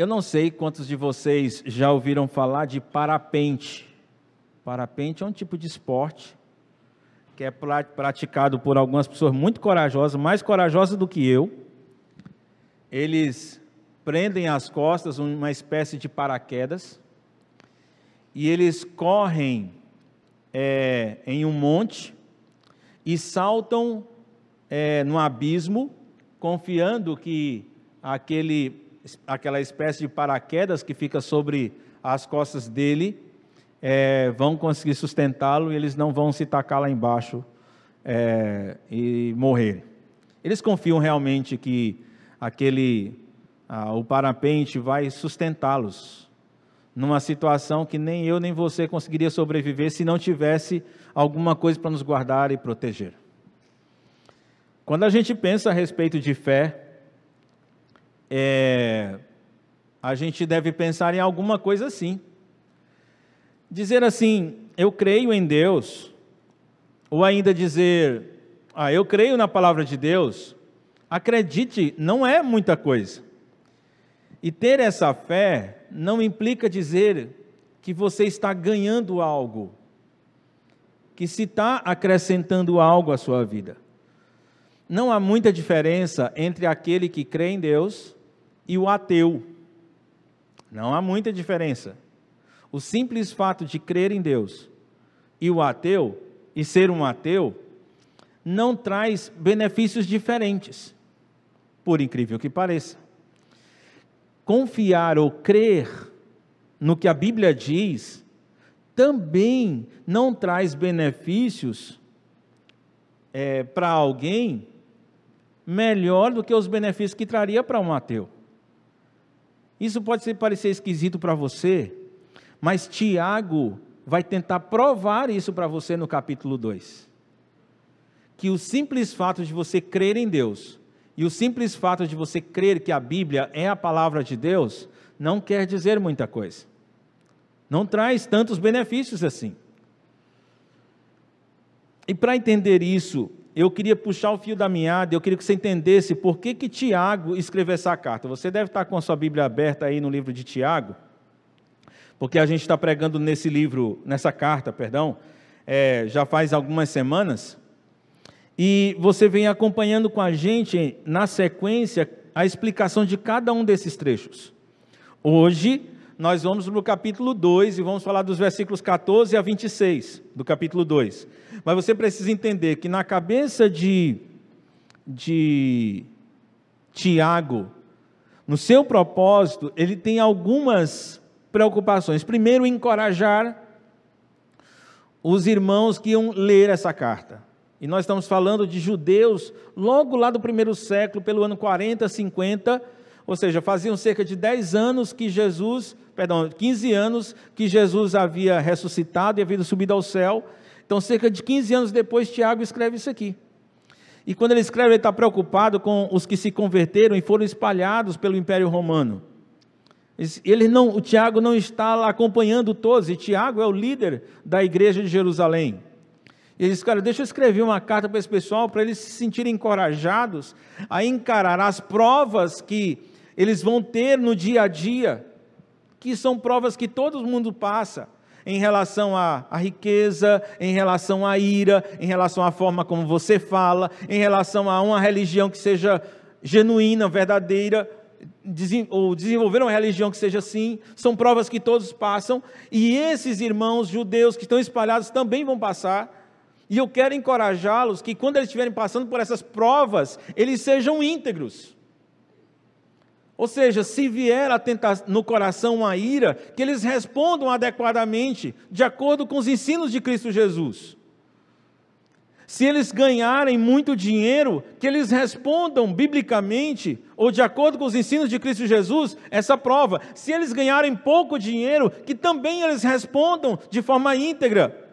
eu não sei quantos de vocês já ouviram falar de parapente. Parapente é um tipo de esporte que é praticado por algumas pessoas muito corajosas, mais corajosas do que eu. Eles prendem às costas uma espécie de paraquedas e eles correm é, em um monte e saltam é, no abismo, confiando que aquele, aquela espécie de paraquedas que fica sobre as costas dele é, vão conseguir sustentá-lo e eles não vão se tacar lá embaixo é, e morrer. Eles confiam realmente que aquele ah, o parapente vai sustentá-los numa situação que nem eu nem você conseguiria sobreviver se não tivesse alguma coisa para nos guardar e proteger. Quando a gente pensa a respeito de fé, é, a gente deve pensar em alguma coisa assim. Dizer assim, eu creio em Deus, ou ainda dizer, ah, eu creio na palavra de Deus, acredite, não é muita coisa. E ter essa fé não implica dizer que você está ganhando algo, que se está acrescentando algo à sua vida. Não há muita diferença entre aquele que crê em Deus e o ateu. Não há muita diferença. O simples fato de crer em Deus e o ateu, e ser um ateu, não traz benefícios diferentes, por incrível que pareça. Confiar ou crer no que a Bíblia diz também não traz benefícios é, para alguém melhor do que os benefícios que traria para um ateu. Isso pode parecer esquisito para você, mas Tiago vai tentar provar isso para você no capítulo 2. Que o simples fato de você crer em Deus e o simples fato de você crer que a Bíblia é a palavra de Deus não quer dizer muita coisa. Não traz tantos benefícios assim. E para entender isso, eu queria puxar o fio da meada, eu queria que você entendesse por que, que Tiago escreveu essa carta. Você deve estar com a sua Bíblia aberta aí no livro de Tiago porque a gente está pregando nesse livro, nessa carta, perdão, é, já faz algumas semanas, e você vem acompanhando com a gente, na sequência, a explicação de cada um desses trechos. Hoje, nós vamos para o capítulo 2 e vamos falar dos versículos 14 a 26 do capítulo 2. Mas você precisa entender que na cabeça de, de Tiago, no seu propósito, ele tem algumas preocupações. Primeiro, encorajar os irmãos que iam ler essa carta. E nós estamos falando de judeus logo lá do primeiro século, pelo ano 40, 50, ou seja, faziam cerca de 10 anos que Jesus, perdão, 15 anos que Jesus havia ressuscitado e havia subido ao céu. Então, cerca de 15 anos depois, Tiago escreve isso aqui. E quando ele escreve, ele está preocupado com os que se converteram e foram espalhados pelo Império Romano. Ele não, o Tiago não está lá acompanhando todos, e Tiago é o líder da igreja de Jerusalém. E ele disse, cara, deixa eu escrever uma carta para esse pessoal, para eles se sentirem encorajados a encarar as provas que eles vão ter no dia a dia, que são provas que todo mundo passa, em relação à, à riqueza, em relação à ira, em relação à forma como você fala, em relação a uma religião que seja genuína, verdadeira, ou desenvolver uma religião que seja assim, são provas que todos passam, e esses irmãos judeus que estão espalhados também vão passar. E eu quero encorajá-los que quando eles estiverem passando por essas provas, eles sejam íntegros. Ou seja, se vier no coração uma ira, que eles respondam adequadamente, de acordo com os ensinos de Cristo Jesus. Se eles ganharem muito dinheiro, que eles respondam biblicamente, ou de acordo com os ensinos de Cristo Jesus, essa prova. Se eles ganharem pouco dinheiro, que também eles respondam de forma íntegra.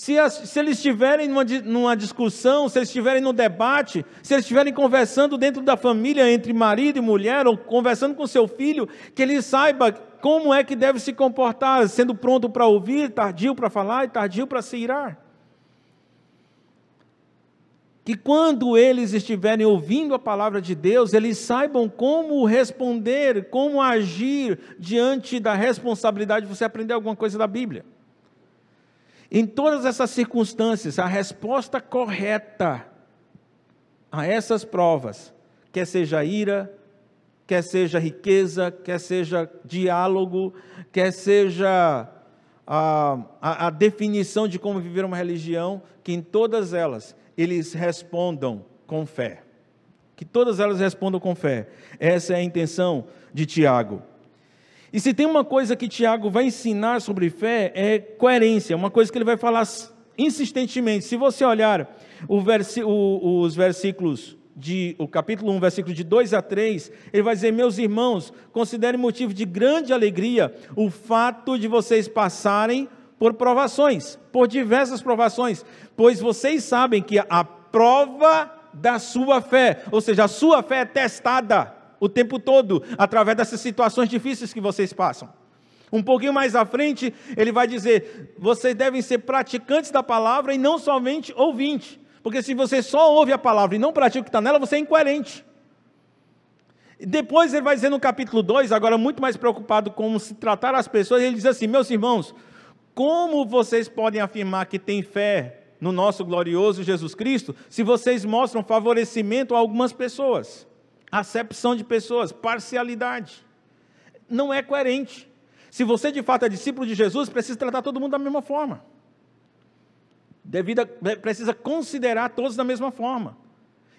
Se, as, se eles estiverem numa, numa discussão, se eles estiverem no debate, se eles estiverem conversando dentro da família entre marido e mulher, ou conversando com seu filho, que ele saiba como é que deve se comportar, sendo pronto para ouvir, tardio para falar e tardio para se irar. que quando eles estiverem ouvindo a palavra de Deus, eles saibam como responder, como agir diante da responsabilidade de você aprender alguma coisa da Bíblia. Em todas essas circunstâncias, a resposta correta a essas provas, quer seja ira, quer seja riqueza, quer seja diálogo, quer seja a, a, a definição de como viver uma religião, que em todas elas eles respondam com fé. Que todas elas respondam com fé. Essa é a intenção de Tiago. E se tem uma coisa que Tiago vai ensinar sobre fé, é coerência, uma coisa que ele vai falar insistentemente. Se você olhar os versículos de, o capítulo 1, versículo de 2 a 3, ele vai dizer: Meus irmãos, considerem motivo de grande alegria o fato de vocês passarem por provações, por diversas provações, pois vocês sabem que a prova da sua fé, ou seja, a sua fé é testada o tempo todo através dessas situações difíceis que vocês passam. Um pouquinho mais à frente, ele vai dizer: vocês devem ser praticantes da palavra e não somente ouvintes, porque se você só ouve a palavra e não pratica o que está nela, você é incoerente. Depois ele vai dizer no capítulo 2, agora muito mais preocupado com se tratar as pessoas, ele diz assim: Meus irmãos, como vocês podem afirmar que têm fé no nosso glorioso Jesus Cristo se vocês mostram favorecimento a algumas pessoas? Acepção de pessoas, parcialidade. Não é coerente. Se você de fato é discípulo de Jesus, precisa tratar todo mundo da mesma forma. Devida, precisa considerar todos da mesma forma.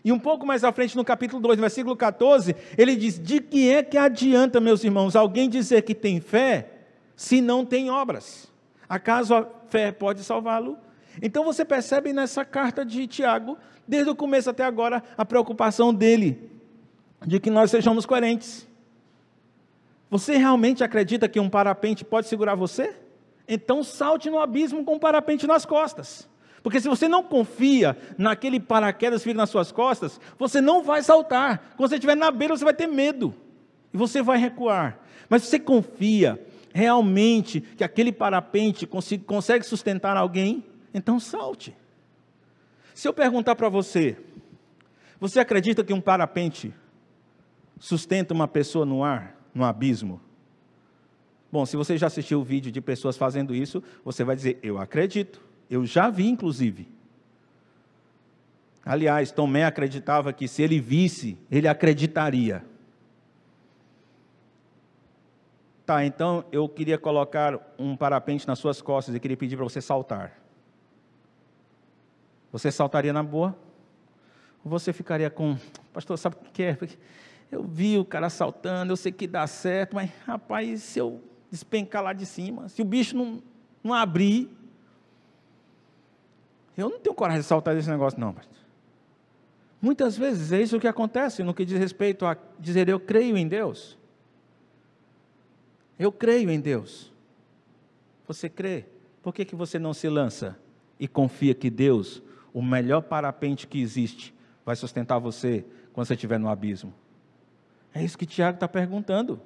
E um pouco mais à frente, no capítulo 2, no versículo 14, ele diz: De que é que adianta, meus irmãos, alguém dizer que tem fé se não tem obras? Acaso a fé pode salvá-lo? Então você percebe nessa carta de Tiago, desde o começo até agora, a preocupação dele de que nós sejamos coerentes. Você realmente acredita que um parapente pode segurar você? Então salte no abismo com um parapente nas costas. Porque se você não confia naquele paraquedas que fica nas suas costas, você não vai saltar. Quando você estiver na beira, você vai ter medo. E você vai recuar. Mas você confia realmente que aquele parapente consegue sustentar alguém, então salte. Se eu perguntar para você, você acredita que um parapente sustenta uma pessoa no ar, no abismo? Bom, se você já assistiu o vídeo de pessoas fazendo isso, você vai dizer: Eu acredito. Eu já vi, inclusive. Aliás, Tomé acreditava que se ele visse, ele acreditaria. Tá, então eu queria colocar um parapente nas suas costas e queria pedir para você saltar. Você saltaria na boa? Ou você ficaria com, pastor, sabe o que é? Eu vi o cara saltando, eu sei que dá certo, mas rapaz, se eu despencar lá de cima, se o bicho não, não abrir, eu não tenho coragem de saltar desse negócio, não. Muitas vezes é isso que acontece no que diz respeito a dizer eu creio em Deus. Eu creio em Deus. Você crê? Por que, que você não se lança e confia que Deus, o melhor parapente que existe, vai sustentar você quando você estiver no abismo? É isso que Tiago está perguntando.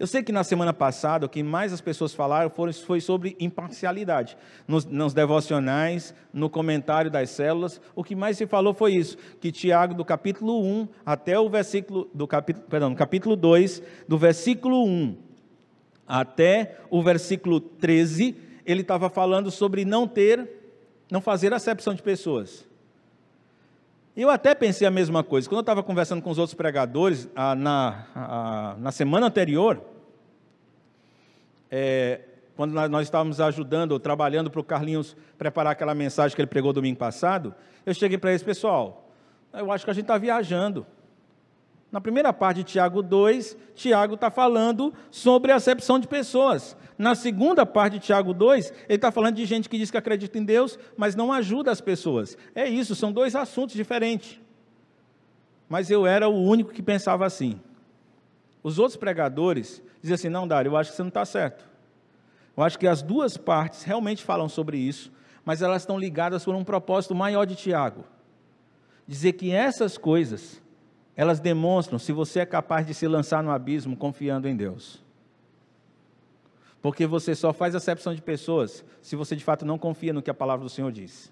Eu sei que na semana passada o que mais as pessoas falaram foi sobre imparcialidade. Nos, nos, devocionais, no comentário das células, o que mais se falou foi isso, que Tiago, do capítulo 1 até o versículo, do capítulo, perdão, capítulo 2, do versículo 1 até o versículo 13, ele estava falando sobre não ter, não fazer acepção de pessoas. Eu até pensei a mesma coisa. Quando eu estava conversando com os outros pregadores, ah, na, ah, na semana anterior, é, quando nós estávamos ajudando, ou trabalhando para o Carlinhos preparar aquela mensagem que ele pregou domingo passado, eu cheguei para eles, pessoal, eu acho que a gente está viajando. Na primeira parte de Tiago 2, Tiago está falando sobre a acepção de pessoas. Na segunda parte de Tiago 2, ele está falando de gente que diz que acredita em Deus, mas não ajuda as pessoas. É isso, são dois assuntos diferentes. Mas eu era o único que pensava assim. Os outros pregadores diziam assim: não, Dário, eu acho que você não está certo. Eu acho que as duas partes realmente falam sobre isso, mas elas estão ligadas por um propósito maior de Tiago. Dizer que essas coisas elas demonstram se você é capaz de se lançar no abismo confiando em Deus. Porque você só faz acepção de pessoas se você de fato não confia no que a palavra do Senhor diz.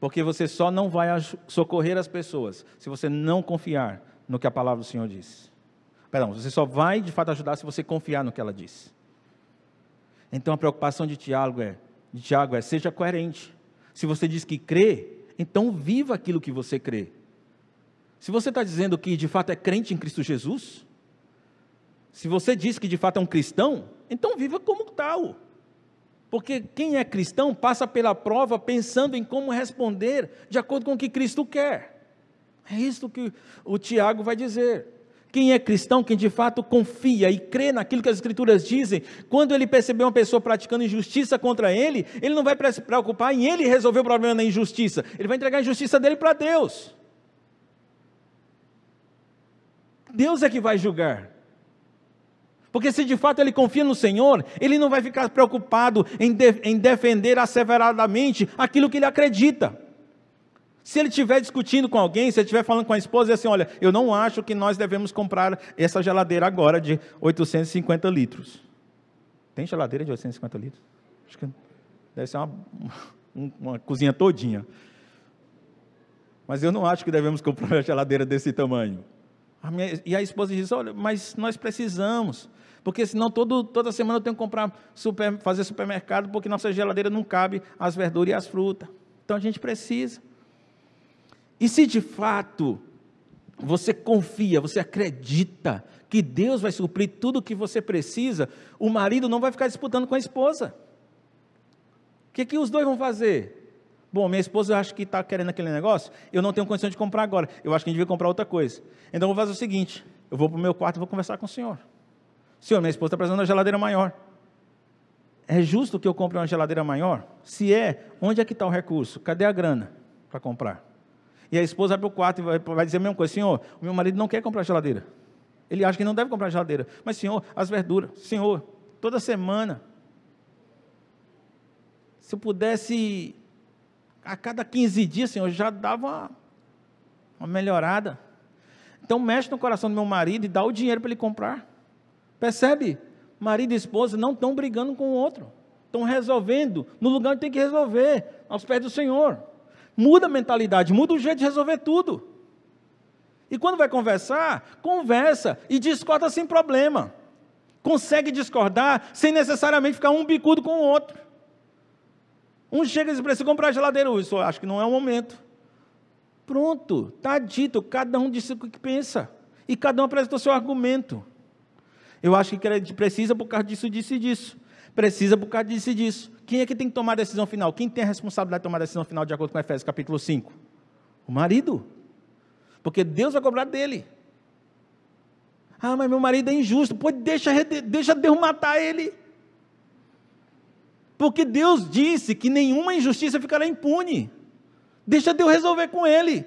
Porque você só não vai socorrer as pessoas se você não confiar no que a palavra do Senhor diz. Perdão, você só vai de fato ajudar se você confiar no que ela diz. Então a preocupação de Tiago é, de Tiago é seja coerente. Se você diz que crê, então viva aquilo que você crê. Se você está dizendo que de fato é crente em Cristo Jesus, se você diz que de fato é um cristão, então viva como tal. Porque quem é cristão passa pela prova pensando em como responder de acordo com o que Cristo quer. É isso que o Tiago vai dizer. Quem é cristão, quem de fato confia e crê naquilo que as Escrituras dizem, quando ele perceber uma pessoa praticando injustiça contra ele, ele não vai se preocupar em ele resolver o problema da injustiça, ele vai entregar a injustiça dele para Deus. Deus é que vai julgar. Porque se de fato ele confia no Senhor, ele não vai ficar preocupado em, de, em defender asseveradamente aquilo que ele acredita. Se ele estiver discutindo com alguém, se ele estiver falando com a esposa, e assim, olha, eu não acho que nós devemos comprar essa geladeira agora de 850 litros. Tem geladeira de 850 litros? Acho que deve ser uma, uma cozinha todinha. Mas eu não acho que devemos comprar uma geladeira desse tamanho. A minha, e a esposa diz: Olha, mas nós precisamos, porque senão todo, toda semana eu tenho que comprar, super, fazer supermercado, porque nossa geladeira não cabe as verduras e as frutas. Então a gente precisa. E se de fato você confia, você acredita que Deus vai suprir tudo o que você precisa, o marido não vai ficar disputando com a esposa. O que, que os dois vão fazer? Bom, minha esposa acha que está querendo aquele negócio, eu não tenho condição de comprar agora. Eu acho que a gente devia comprar outra coisa. Então eu vou fazer o seguinte: eu vou para o meu quarto e vou conversar com o senhor. Senhor, minha esposa está precisando de uma geladeira maior. É justo que eu compre uma geladeira maior? Se é, onde é que está o recurso? Cadê a grana para comprar? E a esposa vai para o quarto e vai, vai dizer a mesma coisa: Senhor, o meu marido não quer comprar geladeira. Ele acha que não deve comprar geladeira. Mas, Senhor, as verduras. Senhor, toda semana. Se eu pudesse a cada 15 dias, Senhor, já dava uma, uma melhorada. Então mexe no coração do meu marido e dá o dinheiro para ele comprar. Percebe? Marido e esposa não estão brigando com o outro. Estão resolvendo no lugar onde tem que resolver, aos pés do Senhor. Muda a mentalidade, muda o jeito de resolver tudo. E quando vai conversar, conversa e discorda sem problema. Consegue discordar sem necessariamente ficar um bicudo com o outro. Um chega e diz, precisa comprar geladeira hoje. Eu acho que não é o momento. Pronto, está dito, cada um disse o que pensa. E cada um apresentou seu argumento. Eu acho que a precisa por causa disso, disso e disso. Precisa por causa disso e disso. Quem é que tem que tomar a decisão final? Quem tem a responsabilidade de tomar a decisão final de acordo com Efésios capítulo 5? O marido. Porque Deus vai cobrar dele. Ah, mas meu marido é injusto. Pô, deixa, deixa Deus matar ele. Porque Deus disse que nenhuma injustiça ficará impune. Deixa Deus resolver com ele.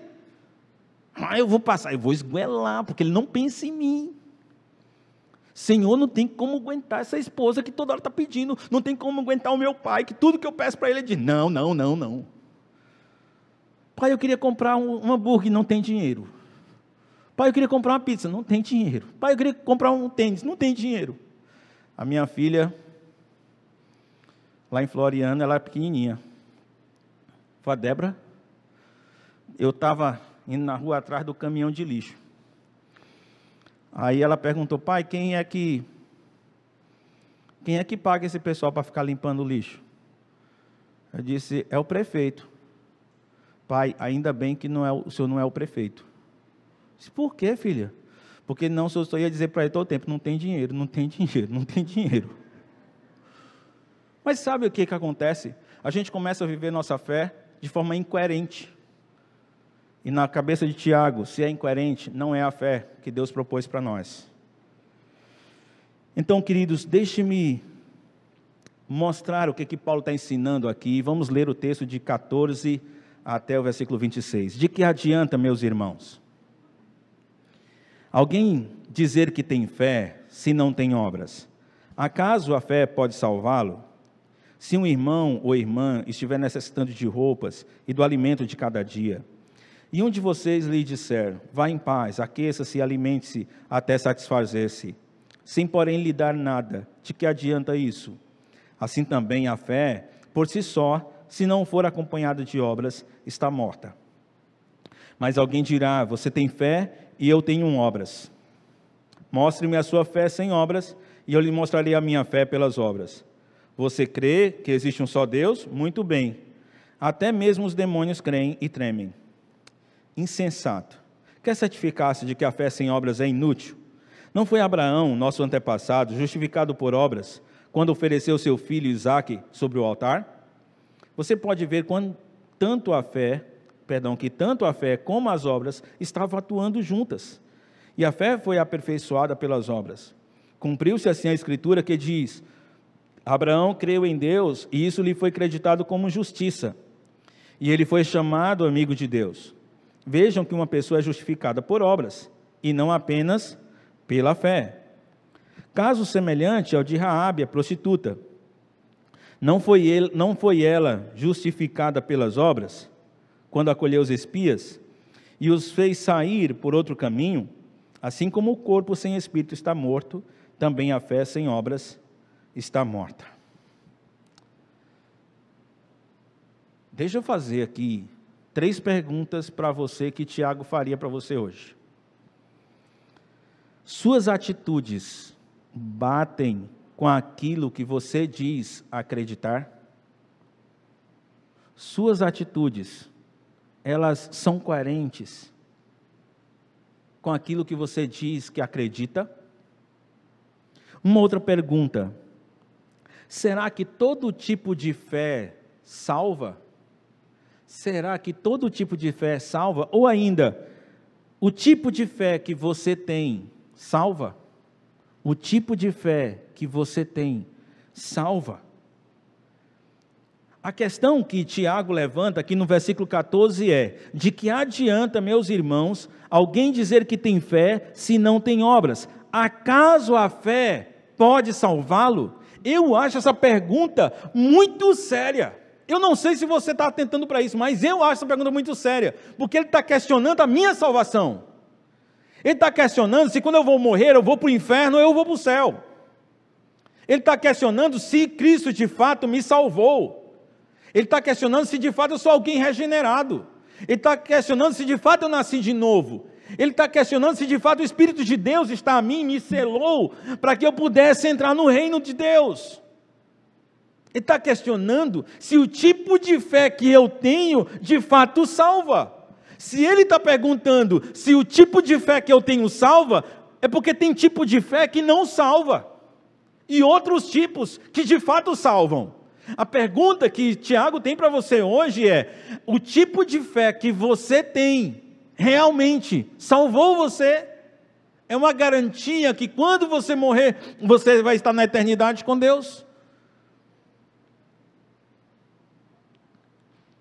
Ah, eu vou passar, eu vou esguelar, porque ele não pensa em mim. Senhor, não tem como aguentar essa esposa que toda hora está pedindo, não tem como aguentar o meu pai, que tudo que eu peço para ele, ele diz: não, não, não, não. Pai, eu queria comprar um, um hambúrguer, não tem dinheiro. Pai, eu queria comprar uma pizza, não tem dinheiro. Pai, eu queria comprar um tênis, não tem dinheiro. A minha filha lá em Floriano, ela é pequenininha. Falei, Débora, eu estava indo na rua atrás do caminhão de lixo. Aí ela perguntou, pai, quem é que quem é que paga esse pessoal para ficar limpando o lixo? Eu disse, é o prefeito. Pai, ainda bem que não é, o senhor não é o prefeito. Eu disse, por quê, filha? Porque não, o senhor só ia dizer para ele todo o tempo, não tem dinheiro, não tem dinheiro, não tem dinheiro. Mas sabe o que, que acontece? A gente começa a viver nossa fé de forma incoerente. E na cabeça de Tiago, se é incoerente, não é a fé que Deus propôs para nós. Então, queridos, deixe-me mostrar o que, que Paulo está ensinando aqui. Vamos ler o texto de 14 até o versículo 26. De que adianta, meus irmãos? Alguém dizer que tem fé se não tem obras? Acaso a fé pode salvá-lo? Se um irmão ou irmã estiver necessitando de roupas e do alimento de cada dia, e um de vocês lhe disser, vá em paz, aqueça-se e alimente-se até satisfazer-se, sem porém lhe dar nada, de que adianta isso? Assim também a fé, por si só, se não for acompanhada de obras, está morta. Mas alguém dirá: Você tem fé e eu tenho obras. Mostre-me a sua fé sem obras, e eu lhe mostrarei a minha fé pelas obras. Você crê que existe um só Deus? Muito bem. Até mesmo os demônios creem e tremem. Insensato. Quer certificar-se de que a fé sem obras é inútil? Não foi Abraão, nosso antepassado, justificado por obras, quando ofereceu seu filho Isaque sobre o altar? Você pode ver quando tanto a fé, perdão, que tanto a fé como as obras estavam atuando juntas. E a fé foi aperfeiçoada pelas obras. Cumpriu-se assim a escritura que diz: Abraão creu em Deus e isso lhe foi creditado como justiça. E ele foi chamado amigo de Deus. Vejam que uma pessoa é justificada por obras e não apenas pela fé. Caso semelhante ao de Raabe, a prostituta. Não foi, ele, não foi ela justificada pelas obras, quando acolheu os espias e os fez sair por outro caminho? Assim como o corpo sem espírito está morto, também a fé sem obras está morta. Deixa eu fazer aqui três perguntas para você que Tiago faria para você hoje. Suas atitudes batem com aquilo que você diz acreditar? Suas atitudes, elas são coerentes com aquilo que você diz que acredita? Uma outra pergunta: será que todo tipo de fé salva? Será que todo tipo de fé salva? Ou ainda, o tipo de fé que você tem salva? O tipo de fé que você tem salva? A questão que Tiago levanta aqui no versículo 14 é: de que adianta, meus irmãos, alguém dizer que tem fé se não tem obras? Acaso a fé pode salvá-lo? Eu acho essa pergunta muito séria. Eu não sei se você está atentando para isso, mas eu acho essa pergunta muito séria, porque ele está questionando a minha salvação. Ele está questionando se quando eu vou morrer eu vou para o inferno ou eu vou para o céu. Ele está questionando se Cristo de fato me salvou. Ele está questionando se de fato eu sou alguém regenerado. Ele está questionando se de fato eu nasci de novo. Ele está questionando se de fato o Espírito de Deus está a mim, me selou, para que eu pudesse entrar no reino de Deus. Ele está questionando se o tipo de fé que eu tenho de fato salva. Se ele está perguntando se o tipo de fé que eu tenho salva, é porque tem tipo de fé que não salva, e outros tipos que de fato salvam. A pergunta que Tiago tem para você hoje é: o tipo de fé que você tem realmente salvou você? É uma garantia que quando você morrer, você vai estar na eternidade com Deus?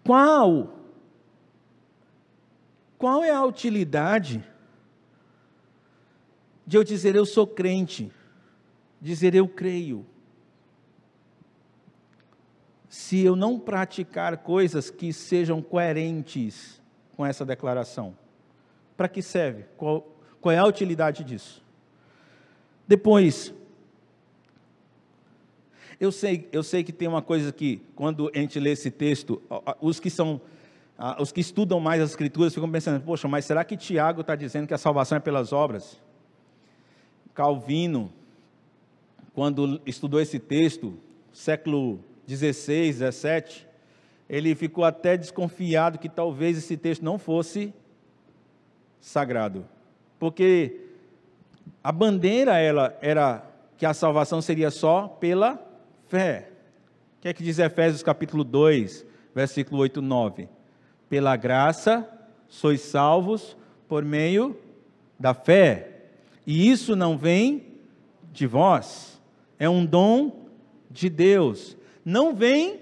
Qual? Qual é a utilidade de eu dizer eu sou crente, dizer eu creio, se eu não praticar coisas que sejam coerentes com essa declaração? Para que serve? Qual, qual é a utilidade disso? Depois, eu sei, eu sei que tem uma coisa que, quando a gente lê esse texto, os que são, os que estudam mais as escrituras ficam pensando, poxa, mas será que Tiago está dizendo que a salvação é pelas obras? Calvino, quando estudou esse texto, século 16, 17, ele ficou até desconfiado que talvez esse texto não fosse sagrado. Porque a bandeira ela era que a salvação seria só pela fé. O que é que diz Efésios capítulo 2, versículo 8 9? Pela graça sois salvos por meio da fé. E isso não vem de vós, é um dom de Deus não vem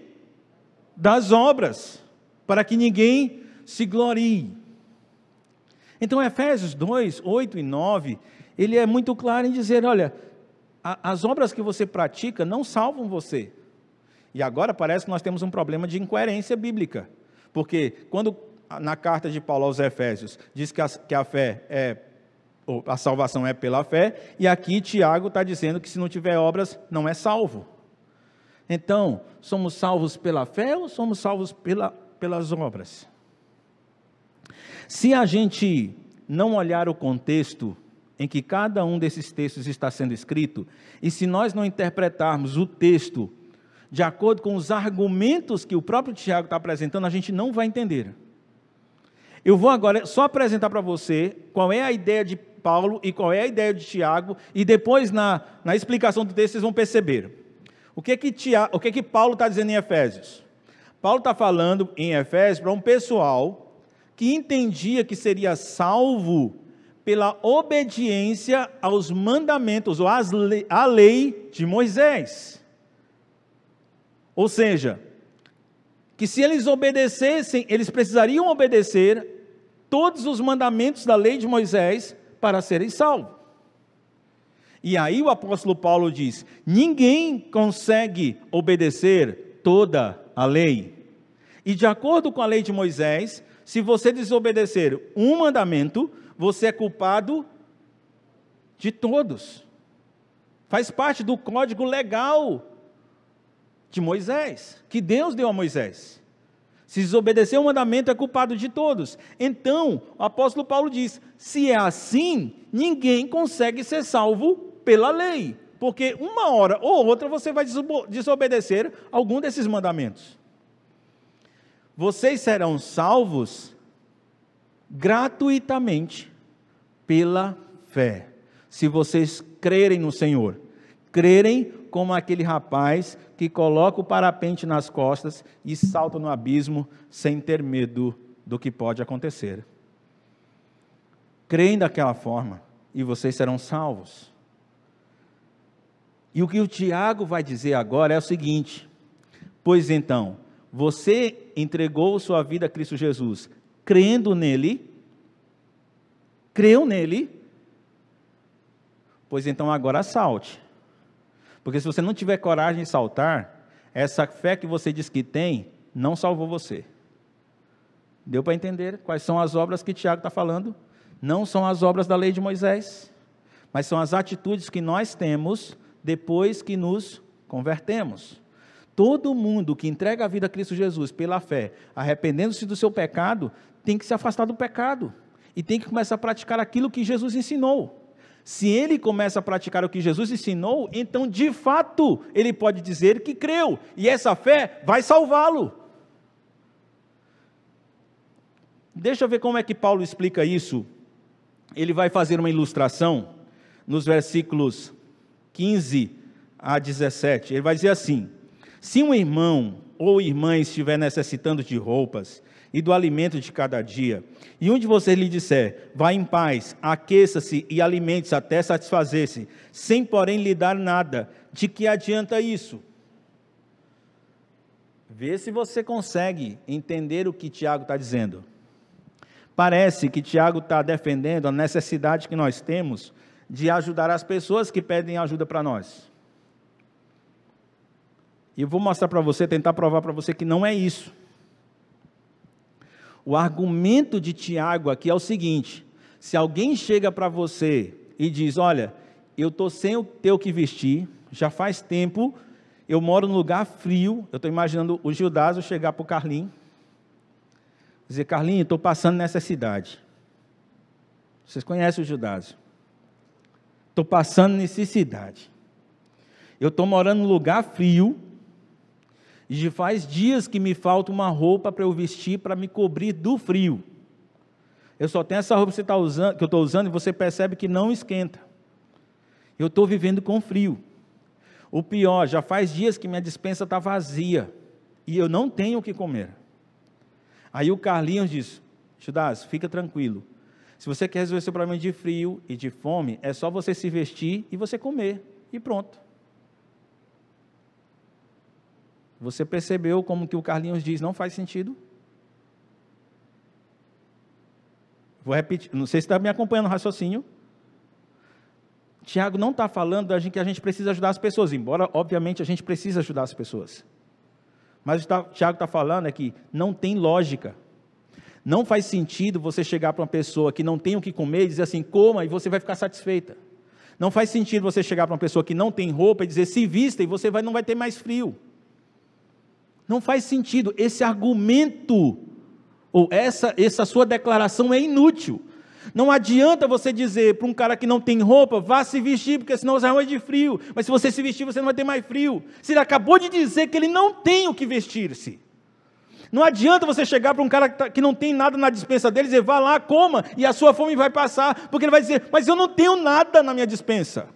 das obras, para que ninguém se glorie. Então, Efésios 2, 8 e 9, ele é muito claro em dizer: olha, a, as obras que você pratica não salvam você. E agora parece que nós temos um problema de incoerência bíblica, porque quando na carta de Paulo aos Efésios diz que a, que a fé é, a salvação é pela fé, e aqui Tiago está dizendo que se não tiver obras, não é salvo. Então, somos salvos pela fé ou somos salvos pela, pelas obras? Se a gente não olhar o contexto em que cada um desses textos está sendo escrito, e se nós não interpretarmos o texto de acordo com os argumentos que o próprio Tiago está apresentando, a gente não vai entender. Eu vou agora só apresentar para você qual é a ideia de Paulo e qual é a ideia de Tiago, e depois na, na explicação do texto vocês vão perceber. O que que, Tiago, o que, que Paulo está dizendo em Efésios? Paulo está falando em Efésios para um pessoal que entendia que seria salvo pela obediência aos mandamentos ou à lei de Moisés. Ou seja, que se eles obedecessem, eles precisariam obedecer todos os mandamentos da lei de Moisés para serem salvos. E aí o apóstolo Paulo diz: ninguém consegue obedecer toda a lei. E de acordo com a lei de Moisés, se você desobedecer um mandamento, você é culpado de todos. Faz parte do código legal de Moisés, que Deus deu a Moisés. Se desobedecer o mandamento, é culpado de todos. Então, o apóstolo Paulo diz: se é assim, ninguém consegue ser salvo pela lei, porque uma hora ou outra você vai desobedecer algum desses mandamentos. Vocês serão salvos gratuitamente pela fé. Se vocês crerem no Senhor, crerem como aquele rapaz que coloca o parapente nas costas e salta no abismo sem ter medo do que pode acontecer. Creem daquela forma e vocês serão salvos. E o que o Tiago vai dizer agora é o seguinte: pois então, você entregou sua vida a Cristo Jesus, crendo nele, creu nele, pois então agora salte. Porque se você não tiver coragem de saltar, essa fé que você diz que tem, não salvou você. Deu para entender quais são as obras que Tiago está falando? Não são as obras da lei de Moisés, mas são as atitudes que nós temos depois que nos convertemos. Todo mundo que entrega a vida a Cristo Jesus pela fé, arrependendo-se do seu pecado, tem que se afastar do pecado e tem que começar a praticar aquilo que Jesus ensinou. Se ele começa a praticar o que Jesus ensinou, então de fato ele pode dizer que creu, e essa fé vai salvá-lo. Deixa eu ver como é que Paulo explica isso. Ele vai fazer uma ilustração nos versículos 15 a 17. Ele vai dizer assim: se um irmão ou irmã estiver necessitando de roupas e do alimento de cada dia, e um de vocês lhe disser, vá em paz, aqueça-se e alimente-se até satisfazer-se, sem porém lhe dar nada, de que adianta isso? Vê se você consegue entender o que Tiago está dizendo. Parece que Tiago está defendendo a necessidade que nós temos de ajudar as pessoas que pedem ajuda para nós. E eu vou mostrar para você, tentar provar para você que não é isso. O argumento de Tiago aqui é o seguinte: se alguém chega para você e diz, olha, eu estou sem o teu que vestir, já faz tempo, eu moro num lugar frio, eu estou imaginando o Gildazo chegar para o Carlinho, dizer, Carlinho, estou passando necessidade. Vocês conhecem o Gildazo? Estou passando necessidade. Eu estou morando num lugar frio, e faz dias que me falta uma roupa para eu vestir para me cobrir do frio. Eu só tenho essa roupa que, tá usando, que eu estou usando e você percebe que não esquenta. Eu estou vivendo com frio. O pior, já faz dias que minha dispensa está vazia e eu não tenho o que comer. Aí o Carlinhos diz: Judas, fica tranquilo. Se você quer resolver seu problema de frio e de fome, é só você se vestir e você comer. E pronto. Você percebeu como que o Carlinhos diz não faz sentido? Vou repetir, não sei se está me acompanhando o raciocínio. Tiago não está falando da gente que a gente precisa ajudar as pessoas, embora, obviamente, a gente precisa ajudar as pessoas. Mas o Tiago está falando é que não tem lógica. Não faz sentido você chegar para uma pessoa que não tem o que comer e dizer assim, coma e você vai ficar satisfeita. Não faz sentido você chegar para uma pessoa que não tem roupa e dizer se vista e você vai, não vai ter mais frio. Não faz sentido. Esse argumento, ou essa, essa sua declaração é inútil. Não adianta você dizer para um cara que não tem roupa, vá se vestir, porque senão você vai de frio. Mas se você se vestir, você não vai ter mais frio. Se ele acabou de dizer que ele não tem o que vestir-se. Não adianta você chegar para um cara que tá, não tem nada na dispensa dele e dizer, vá lá, coma, e a sua fome vai passar, porque ele vai dizer, mas eu não tenho nada na minha dispensa.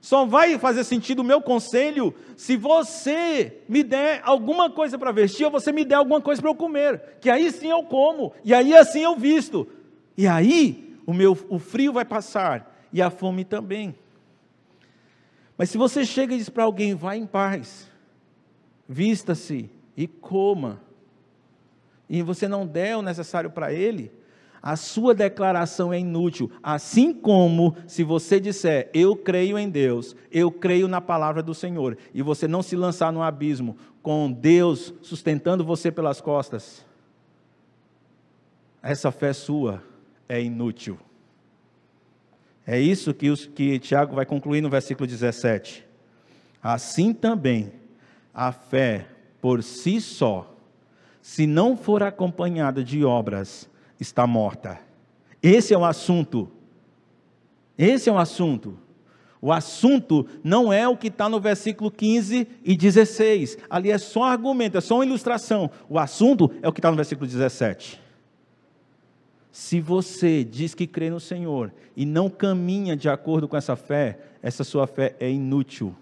Só vai fazer sentido o meu conselho se você me der alguma coisa para vestir ou você me der alguma coisa para eu comer, que aí sim eu como, e aí assim eu visto. E aí o meu o frio vai passar e a fome também. Mas se você chega e diz para alguém, vá em paz, vista-se e coma, e você não der o necessário para ele, a sua declaração é inútil. Assim como se você disser, eu creio em Deus, eu creio na palavra do Senhor, e você não se lançar no abismo com Deus sustentando você pelas costas, essa fé sua é inútil. É isso que, os, que Tiago vai concluir no versículo 17. Assim também, a fé por si só, se não for acompanhada de obras, está morta. Esse é o assunto. Esse é o assunto. O assunto não é o que está no versículo 15 e 16. Ali é só argumento, é só uma ilustração. O assunto é o que está no versículo 17. Se você diz que crê no Senhor e não caminha de acordo com essa fé, essa sua fé é inútil.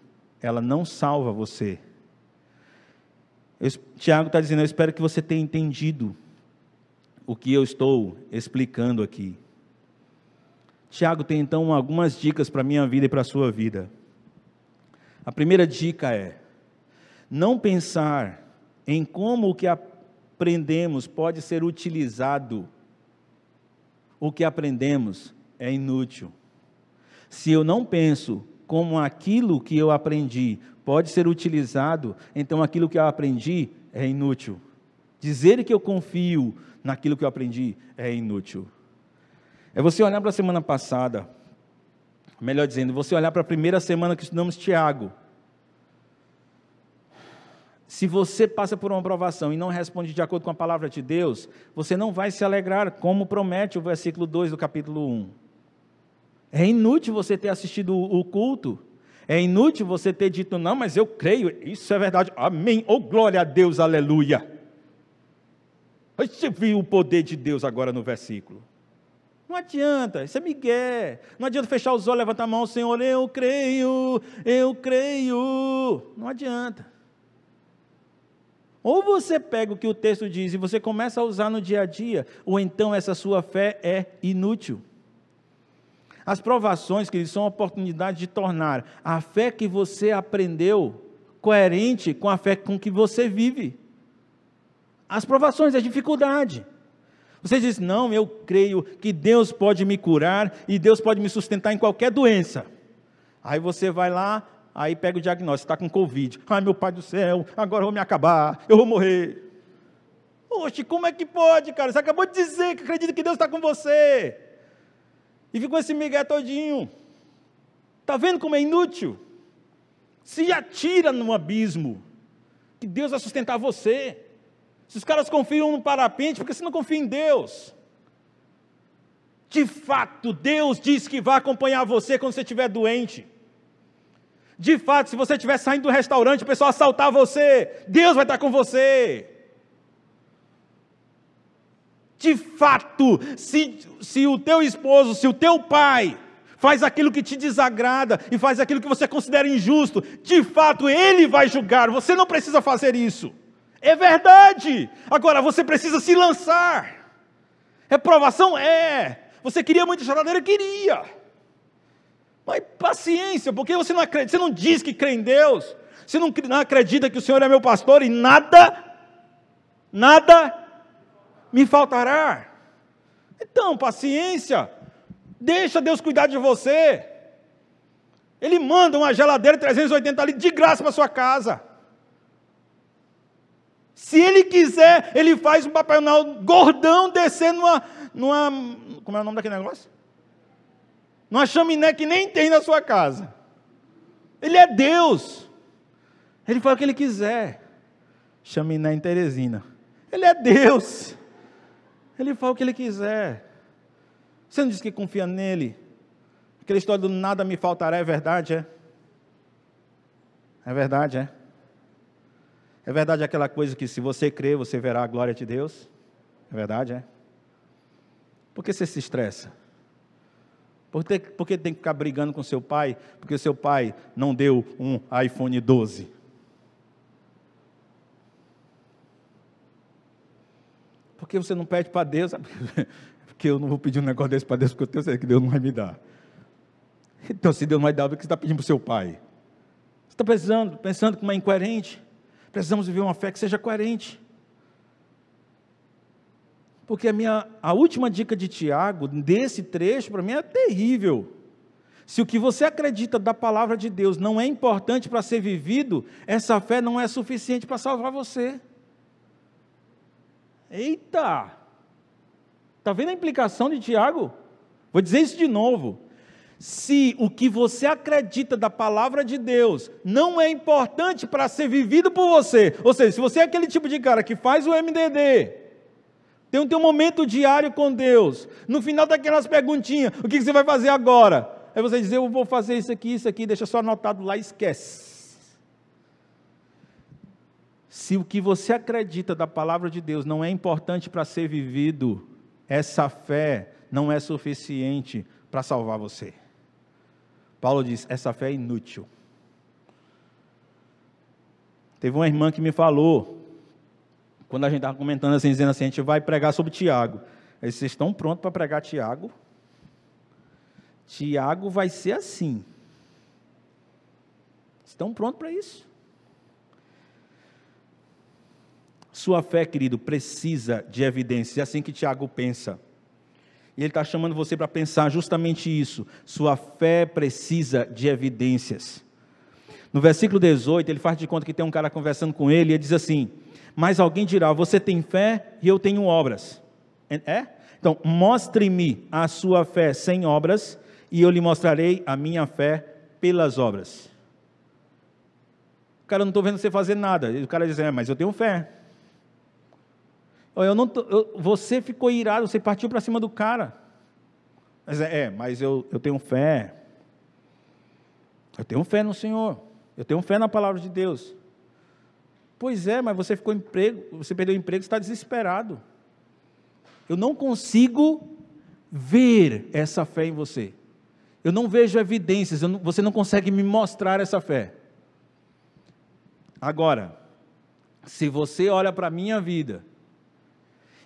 Ela não salva você. Tiago está dizendo: Eu espero que você tenha entendido o que eu estou explicando aqui. Tiago tem então algumas dicas para a minha vida e para a sua vida. A primeira dica é: não pensar em como o que aprendemos pode ser utilizado. O que aprendemos é inútil. Se eu não penso como aquilo que eu aprendi pode ser utilizado, então aquilo que eu aprendi é inútil. Dizer que eu confio naquilo que eu aprendi é inútil. É você olhar para a semana passada, melhor dizendo, você olhar para a primeira semana que estudamos Tiago. Se você passa por uma aprovação e não responde de acordo com a palavra de Deus, você não vai se alegrar, como promete o versículo 2 do capítulo 1. É inútil você ter assistido o culto. É inútil você ter dito, não, mas eu creio, isso é verdade, amém, oh glória a Deus, aleluia. Você viu o poder de Deus agora no versículo. Não adianta, isso é migué. Não adianta fechar os olhos, levantar a mão, Senhor, eu creio, eu creio. Não adianta. Ou você pega o que o texto diz e você começa a usar no dia a dia, ou então essa sua fé é inútil. As provações, que são oportunidade de tornar a fé que você aprendeu coerente com a fé com que você vive. As provações, a dificuldade. Você diz: Não, eu creio que Deus pode me curar e Deus pode me sustentar em qualquer doença. Aí você vai lá, aí pega o diagnóstico: está com Covid. Ai, meu pai do céu, agora eu vou me acabar, eu vou morrer. Oxe, como é que pode, cara? Você acabou de dizer que acredita que Deus está com você. E ficou esse migué todinho. Está vendo como é inútil? Se atira no abismo, que Deus vai sustentar você. Se os caras confiam no parapente, porque você não confia em Deus? De fato, Deus diz que vai acompanhar você quando você estiver doente. De fato, se você estiver saindo do restaurante, o pessoal assaltar você, Deus vai estar com você. De fato, se, se o teu esposo, se o teu pai faz aquilo que te desagrada e faz aquilo que você considera injusto, de fato ele vai julgar, você não precisa fazer isso. É verdade. Agora você precisa se lançar. Reprovação é. Você queria muita choradeira? Queria. Mas paciência, porque você não acredita, você não diz que crê em Deus, você não, não acredita que o Senhor é meu pastor e nada, nada me faltará. Então, paciência, deixa Deus cuidar de você. Ele manda uma geladeira 380 litros de graça para sua casa. Se ele quiser, ele faz um papel gordão descer numa, numa. Como é o nome daquele negócio? Numa chaminé que nem tem na sua casa. Ele é Deus. Ele faz o que ele quiser. chaminé em Teresina. Ele é Deus. Ele faz o que ele quiser. Você não diz que confia nele? Aquela história do nada me faltará é verdade, é? É verdade, é? É verdade aquela coisa que se você crer, você verá a glória de Deus? É verdade, é? Por que você se estressa? Por, ter, por que tem que ficar brigando com seu pai? Porque seu pai não deu um iPhone 12. Por que você não pede para Deus? Porque eu não vou pedir um negócio desse para Deus, porque eu tenho certeza que Deus não vai me dar. Então, se Deus não vai dar, o que você está pedindo para o seu pai? Você está pensando, pensando que é incoerente? Precisamos viver uma fé que seja coerente. Porque a, minha, a última dica de Tiago, desse trecho, para mim é terrível. Se o que você acredita da palavra de Deus não é importante para ser vivido, essa fé não é suficiente para salvar você. Eita! Está vendo a implicação de Tiago? Vou dizer isso de novo. Se o que você acredita da palavra de Deus não é importante para ser vivido por você, ou seja, se você é aquele tipo de cara que faz o MDD, tem um teu momento diário com Deus, no final daquelas perguntinhas, o que você vai fazer agora? Aí você diz, eu vou fazer isso aqui, isso aqui, deixa só anotado lá esquece. Se o que você acredita da palavra de Deus não é importante para ser vivido, essa fé não é suficiente para salvar você. Paulo diz: essa fé é inútil. Teve uma irmã que me falou, quando a gente estava comentando assim, dizendo assim: a gente vai pregar sobre Tiago. Aí vocês estão prontos para pregar Tiago? Tiago vai ser assim. Estão prontos para isso? Sua fé, querido, precisa de evidências. É assim que Tiago pensa. E ele está chamando você para pensar justamente isso. Sua fé precisa de evidências. No versículo 18, ele faz de conta que tem um cara conversando com ele e ele diz assim: Mas alguém dirá, você tem fé e eu tenho obras. É? Então, mostre-me a sua fé sem obras e eu lhe mostrarei a minha fé pelas obras. Cara não estou vendo você fazer nada. O cara diz: É, mas eu tenho fé. Eu não tô, eu, você ficou irado, você partiu para cima do cara. Mas é, é, mas eu, eu tenho fé. Eu tenho fé no Senhor. Eu tenho fé na palavra de Deus. Pois é, mas você ficou emprego, você perdeu o emprego, está desesperado. Eu não consigo ver essa fé em você. Eu não vejo evidências, não, você não consegue me mostrar essa fé. Agora, se você olha para a minha vida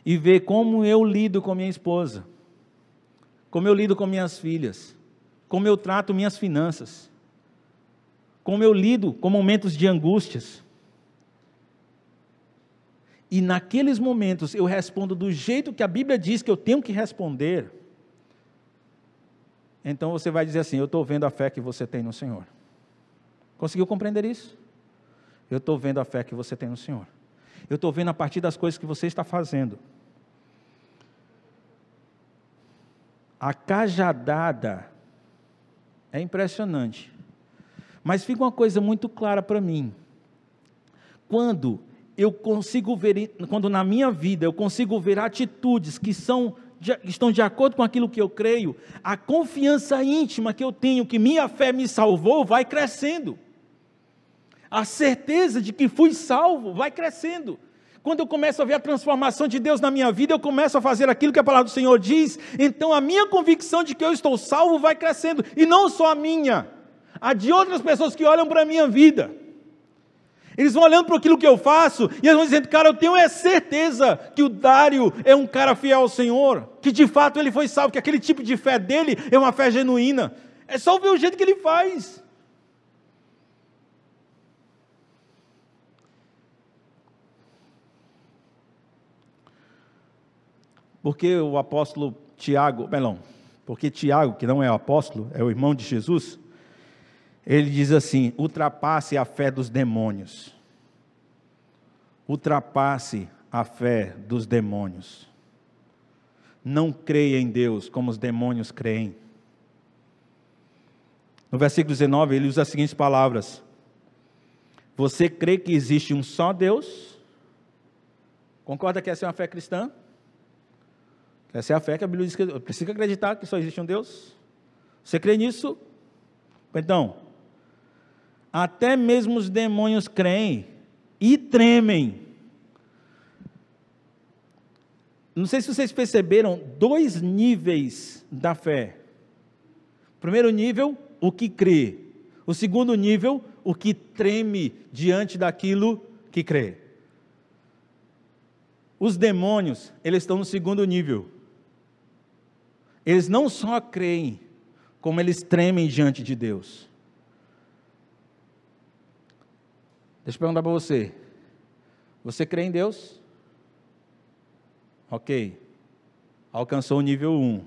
e ver como eu lido com minha esposa, como eu lido com minhas filhas, como eu trato minhas finanças, como eu lido com momentos de angústias. E naqueles momentos eu respondo do jeito que a Bíblia diz que eu tenho que responder. Então você vai dizer assim: Eu estou vendo a fé que você tem no Senhor. Conseguiu compreender isso? Eu estou vendo a fé que você tem no Senhor. Eu estou vendo a partir das coisas que você está fazendo. A cajadada é impressionante. Mas fica uma coisa muito clara para mim. Quando eu consigo ver, quando na minha vida eu consigo ver atitudes que são estão de acordo com aquilo que eu creio, a confiança íntima que eu tenho que minha fé me salvou vai crescendo. A certeza de que fui salvo vai crescendo. Quando eu começo a ver a transformação de Deus na minha vida, eu começo a fazer aquilo que a palavra do Senhor diz, então a minha convicção de que eu estou salvo vai crescendo, e não só a minha, a de outras pessoas que olham para a minha vida. Eles vão olhando para aquilo que eu faço e eles vão dizendo, cara, eu tenho é certeza que o Dário é um cara fiel ao Senhor, que de fato ele foi salvo, que aquele tipo de fé dele é uma fé genuína. É só ver o jeito que ele faz. Porque o apóstolo Tiago, perdão, porque Tiago, que não é o apóstolo, é o irmão de Jesus, ele diz assim: ultrapasse a fé dos demônios. Ultrapasse a fé dos demônios. Não creia em Deus como os demônios creem. No versículo 19, ele usa as seguintes palavras: Você crê que existe um só Deus? Concorda que essa é uma fé cristã? Essa é a fé que a Bíblia diz que precisa acreditar que só existe um Deus. Você crê nisso? Então, até mesmo os demônios creem e tremem. Não sei se vocês perceberam dois níveis da fé. Primeiro nível, o que crê. O segundo nível, o que treme diante daquilo que crê. Os demônios, eles estão no segundo nível. Eles não só creem, como eles tremem diante de Deus. Deixa eu perguntar para você. Você crê em Deus? Ok. Alcançou o nível 1.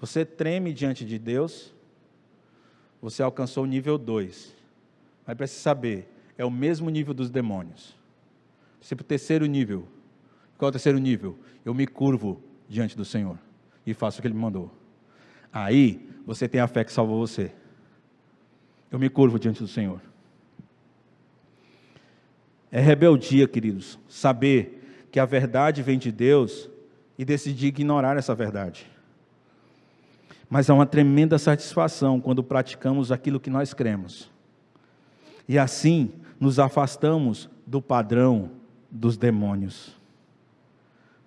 Você treme diante de Deus? Você alcançou o nível 2. Mas precisa saber, é o mesmo nível dos demônios. Você para o terceiro nível. Qual é o terceiro nível? Eu me curvo diante do Senhor e faço o que Ele me mandou. Aí você tem a fé que salvou você. Eu me curvo diante do Senhor. É rebeldia, queridos, saber que a verdade vem de Deus e decidir ignorar essa verdade. Mas há uma tremenda satisfação quando praticamos aquilo que nós cremos. E assim nos afastamos do padrão dos demônios.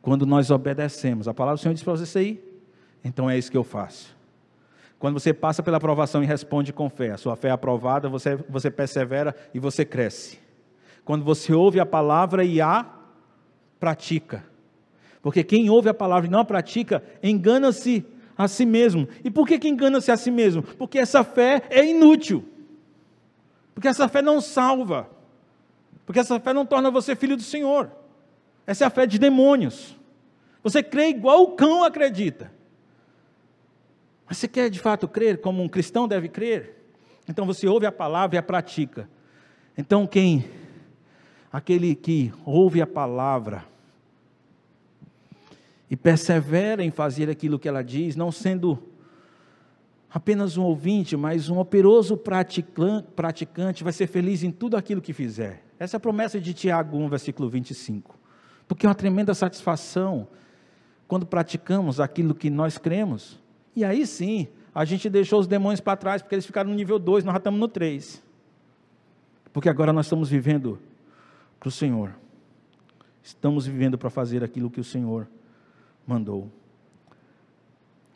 Quando nós obedecemos, a palavra do Senhor diz para você aí, então é isso que eu faço. Quando você passa pela aprovação e responde com fé, a sua fé é aprovada, você, você persevera e você cresce. Quando você ouve a palavra e a pratica. Porque quem ouve a palavra e não a pratica, engana-se a si mesmo. E por que, que engana-se a si mesmo? Porque essa fé é inútil. Porque essa fé não salva. Porque essa fé não torna você filho do Senhor. Essa é a fé de demônios. Você crê igual o cão acredita. Mas você quer de fato crer como um cristão deve crer? Então você ouve a palavra e a pratica. Então quem aquele que ouve a palavra e persevera em fazer aquilo que ela diz, não sendo apenas um ouvinte, mas um operoso praticante, vai ser feliz em tudo aquilo que fizer. Essa é a promessa de Tiago 1, versículo 25. Porque é uma tremenda satisfação quando praticamos aquilo que nós cremos. E aí sim, a gente deixou os demônios para trás, porque eles ficaram no nível 2, nós já estamos no 3. Porque agora nós estamos vivendo para o Senhor. Estamos vivendo para fazer aquilo que o Senhor mandou.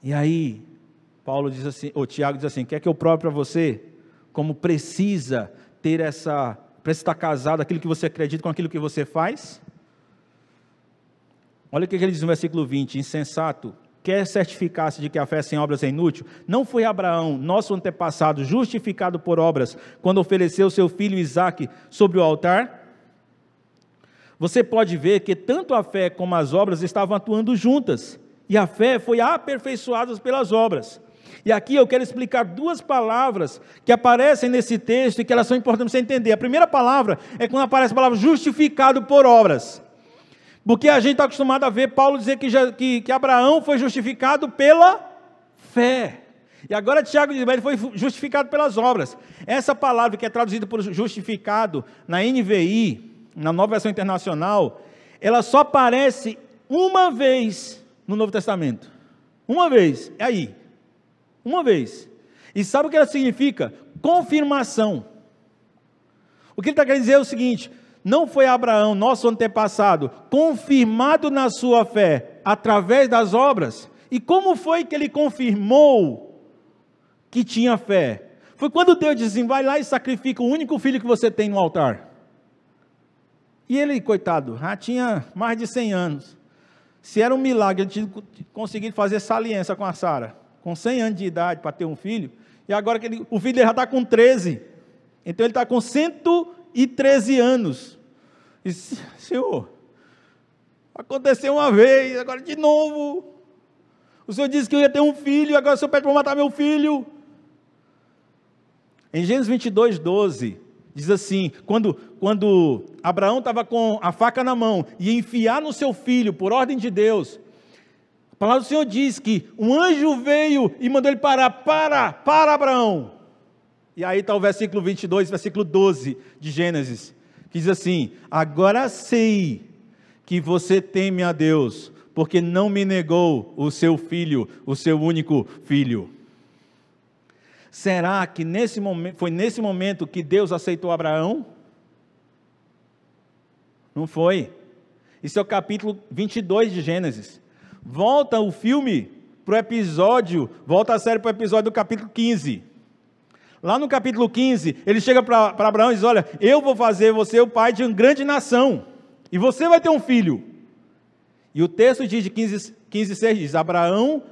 E aí, Paulo diz assim, ou Tiago diz assim: quer que eu prove para você como precisa ter essa, precisa estar casado aquilo que você acredita com aquilo que você faz? Olha o que ele diz no versículo 20: insensato, quer certificar-se de que a fé sem obras é inútil? Não foi Abraão, nosso antepassado, justificado por obras, quando ofereceu seu filho Isaque sobre o altar? Você pode ver que tanto a fé como as obras estavam atuando juntas, e a fé foi aperfeiçoada pelas obras. E aqui eu quero explicar duas palavras que aparecem nesse texto e que elas são importantes para você entender. A primeira palavra é quando aparece a palavra justificado por obras. Porque a gente está acostumado a ver Paulo dizer que, já, que, que Abraão foi justificado pela fé. E agora Tiago diz, ele foi justificado pelas obras. Essa palavra que é traduzida por justificado na NVI, na nova versão internacional, ela só aparece uma vez no Novo Testamento. Uma vez, é aí. Uma vez. E sabe o que ela significa? Confirmação. O que ele está querendo dizer é o seguinte: não foi Abraão, nosso antepassado, confirmado na sua fé através das obras? E como foi que ele confirmou que tinha fé? Foi quando Deus disse assim: vai lá e sacrifica o único filho que você tem no altar. E ele, coitado, já tinha mais de 100 anos. Se era um milagre ele tinha conseguido fazer essa aliança com a Sara, com 100 anos de idade para ter um filho, e agora que ele, o filho já está com 13. Então ele está com 113 anos. E, Senhor, aconteceu uma vez, agora de novo. O Senhor disse que eu ia ter um filho, agora o Senhor pede para matar meu filho. Em Gênesis 22, 12, diz assim: quando, quando Abraão estava com a faca na mão e enfiar no seu filho, por ordem de Deus, a palavra do Senhor diz que um anjo veio e mandou ele parar: para, para, Abraão. E aí está o versículo 22, versículo 12 de Gênesis que diz assim: Agora sei que você teme a Deus, porque não me negou o seu filho, o seu único filho. Será que nesse momento, foi nesse momento que Deus aceitou Abraão? Não foi. Isso é o capítulo 22 de Gênesis. Volta o filme para o episódio, volta a série para o episódio do capítulo 15. Lá no capítulo 15, ele chega para Abraão e diz: Olha, eu vou fazer você o pai de uma grande nação, e você vai ter um filho. E o texto diz de 15, 15 6 diz: Abraão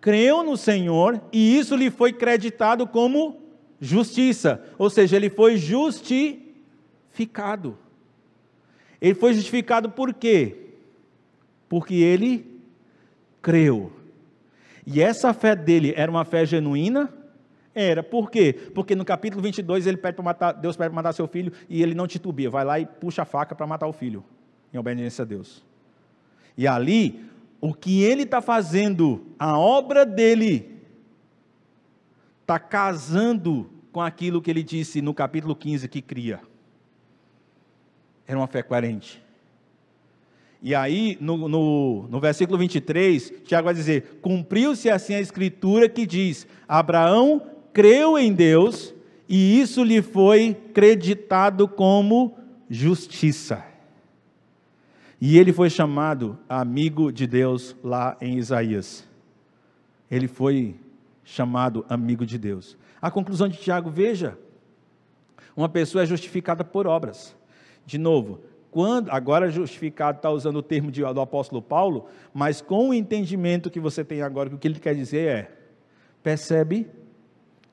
creu no Senhor e isso lhe foi creditado como justiça, ou seja, ele foi justificado. Ele foi justificado por quê? Porque ele creu. E essa fé dele era uma fé genuína? Era. Por quê? Porque no capítulo 22 ele pede para matar, Deus pede para matar seu filho e ele não titubia, vai lá e puxa a faca para matar o filho, em obediência a Deus. E ali o que ele está fazendo, a obra dele, está casando com aquilo que ele disse no capítulo 15 que cria. Era uma fé coerente. E aí, no, no, no versículo 23, Tiago vai dizer: Cumpriu-se assim a escritura que diz: Abraão creu em Deus e isso lhe foi creditado como justiça. E ele foi chamado amigo de Deus lá em Isaías. Ele foi chamado amigo de Deus. A conclusão de Tiago, veja, uma pessoa é justificada por obras. De novo, quando agora justificado está usando o termo de, do apóstolo Paulo, mas com o entendimento que você tem agora, o que ele quer dizer é: percebe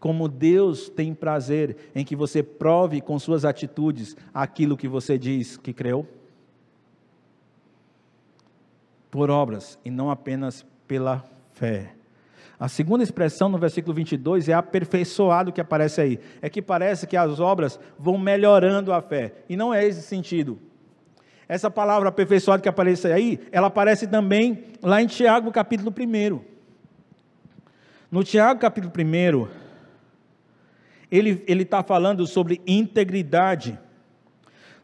como Deus tem prazer em que você prove com suas atitudes aquilo que você diz que creu? por obras e não apenas pela fé. A segunda expressão no versículo 22 é aperfeiçoado que aparece aí. É que parece que as obras vão melhorando a fé. E não é esse sentido. Essa palavra aperfeiçoado que aparece aí, ela aparece também lá em Tiago, capítulo 1. No Tiago, capítulo 1, ele está falando sobre integridade.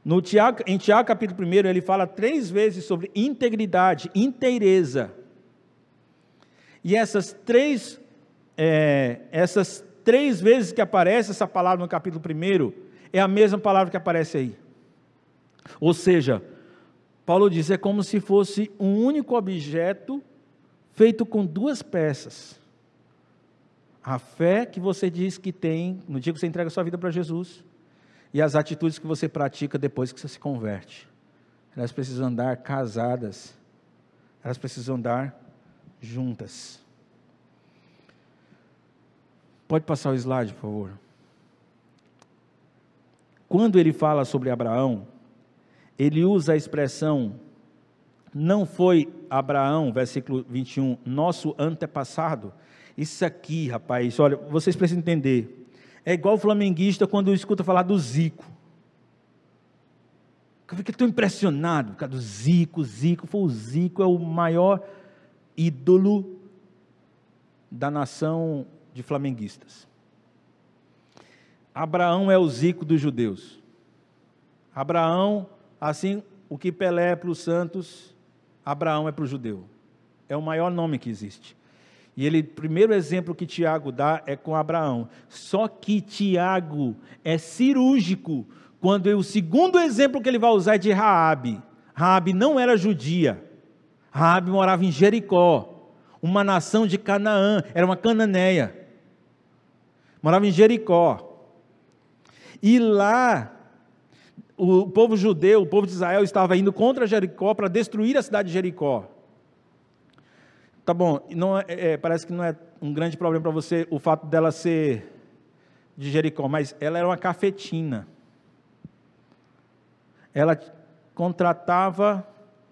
No Tiago, em Tiago capítulo 1, ele fala três vezes sobre integridade, inteireza. E essas três, é, essas três vezes que aparece essa palavra no capítulo 1, é a mesma palavra que aparece aí. Ou seja, Paulo diz, é como se fosse um único objeto feito com duas peças. A fé que você diz que tem no dia que você entrega sua vida para Jesus e as atitudes que você pratica depois que você se converte. Elas precisam andar casadas, elas precisam andar juntas. Pode passar o slide, por favor. Quando ele fala sobre Abraão, ele usa a expressão não foi Abraão, versículo 21, nosso antepassado. Isso aqui, rapaz, olha, vocês precisam entender. É igual o flamenguista quando escuta falar do Zico. Eu fiquei tão impressionado por causa do Zico. Zico foi o Zico, é o maior ídolo da nação de flamenguistas. Abraão é o Zico dos judeus. Abraão, assim, o que Pelé é para os santos, Abraão é para o judeu. É o maior nome que existe. E ele, o primeiro exemplo que Tiago dá é com Abraão. Só que Tiago é cirúrgico quando o segundo exemplo que ele vai usar é de Raabe. Raabe não era judia. Raabe morava em Jericó, uma nação de Canaã, era uma cananeia. Morava em Jericó. E lá o povo judeu, o povo de Israel estava indo contra Jericó para destruir a cidade de Jericó. Tá bom, não é, é, parece que não é um grande problema para você o fato dela ser de Jericó, mas ela era uma cafetina. Ela contratava,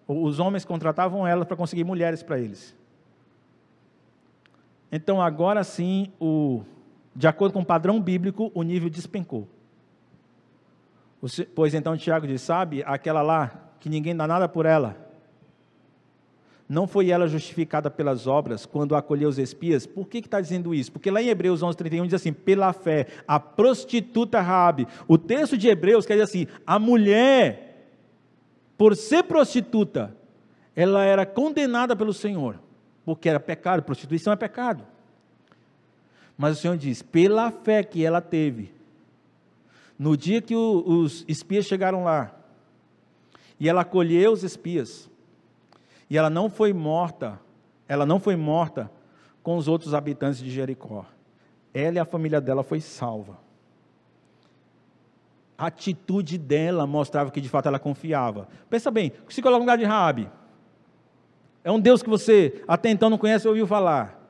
os homens contratavam ela para conseguir mulheres para eles. Então agora sim, o, de acordo com o padrão bíblico, o nível despencou. Pois então Tiago diz: sabe, aquela lá, que ninguém dá nada por ela, não foi ela justificada pelas obras quando acolheu os espias? Por que está dizendo isso? Porque lá em Hebreus 11, 31 diz assim: pela fé, a prostituta Rabi. O texto de Hebreus quer dizer assim: a mulher por ser prostituta, ela era condenada pelo Senhor, porque era pecado, prostituição é pecado. Mas o Senhor diz: pela fé que ela teve, no dia que o, os espias chegaram lá, e ela acolheu os espias, e ela não foi morta, ela não foi morta com os outros habitantes de Jericó. Ela e a família dela foi salva. A atitude dela mostrava que de fato ela confiava. Pensa bem, se coloca no lugar de Raabe. É um Deus que você até então não conhece ou ouviu falar.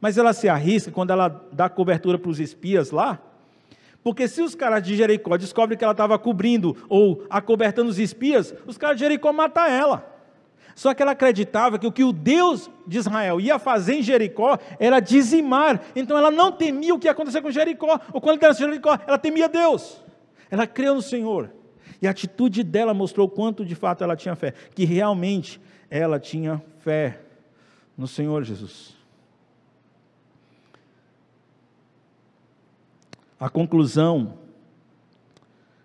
Mas ela se arrisca quando ela dá cobertura para os espias lá. Porque se os caras de Jericó descobrem que ela estava cobrindo ou acobertando os espias, os caras de Jericó matam ela. Só que ela acreditava que o que o Deus de Israel ia fazer em Jericó era dizimar. Então ela não temia o que ia acontecer com Jericó, ou quando estava em Jericó, ela temia Deus. Ela creu no Senhor. E a atitude dela mostrou quanto de fato ela tinha fé, que realmente ela tinha fé no Senhor Jesus. A conclusão